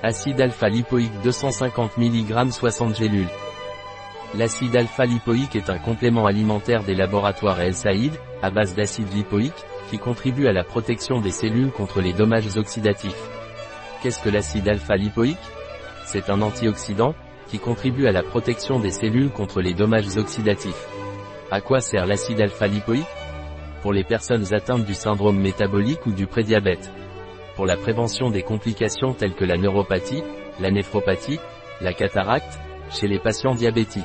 Acide alpha-lipoïque 250 mg 60 gélules. L'acide alpha-lipoïque est un complément alimentaire des laboratoires El Saïd, à base d'acide lipoïque, qui contribue à la protection des cellules contre les dommages oxydatifs. Qu'est-ce que l'acide alpha-lipoïque C'est un antioxydant, qui contribue à la protection des cellules contre les dommages oxydatifs. À quoi sert l'acide alpha-lipoïque Pour les personnes atteintes du syndrome métabolique ou du prédiabète pour la prévention des complications telles que la neuropathie, la néphropathie, la cataracte, chez les patients diabétiques.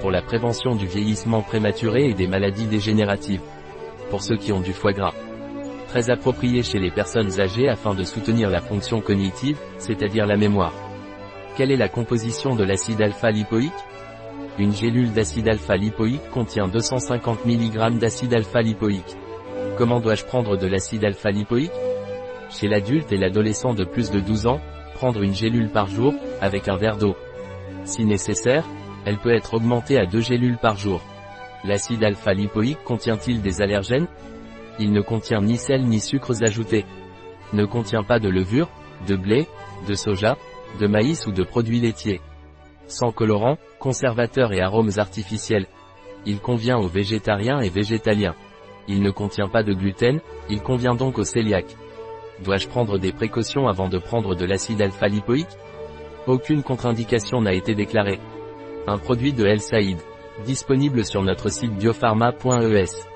Pour la prévention du vieillissement prématuré et des maladies dégénératives. Pour ceux qui ont du foie gras. Très approprié chez les personnes âgées afin de soutenir la fonction cognitive, c'est-à-dire la mémoire. Quelle est la composition de l'acide alpha-lipoïque Une gélule d'acide alpha-lipoïque contient 250 mg d'acide alpha-lipoïque. Comment dois-je prendre de l'acide alpha-lipoïque chez l'adulte et l'adolescent de plus de 12 ans, prendre une gélule par jour, avec un verre d'eau. Si nécessaire, elle peut être augmentée à deux gélules par jour. L'acide alpha-lipoïque contient-il des allergènes? Il ne contient ni sel ni sucres ajoutés. Ne contient pas de levure, de blé, de soja, de maïs ou de produits laitiers. Sans colorant, conservateurs et arômes artificiels. Il convient aux végétariens et végétaliens. Il ne contient pas de gluten, il convient donc aux cœliaques. Dois-je prendre des précautions avant de prendre de l'acide alpha-lipoïque? Aucune contre-indication n'a été déclarée. Un produit de El Saïd. Disponible sur notre site biopharma.es.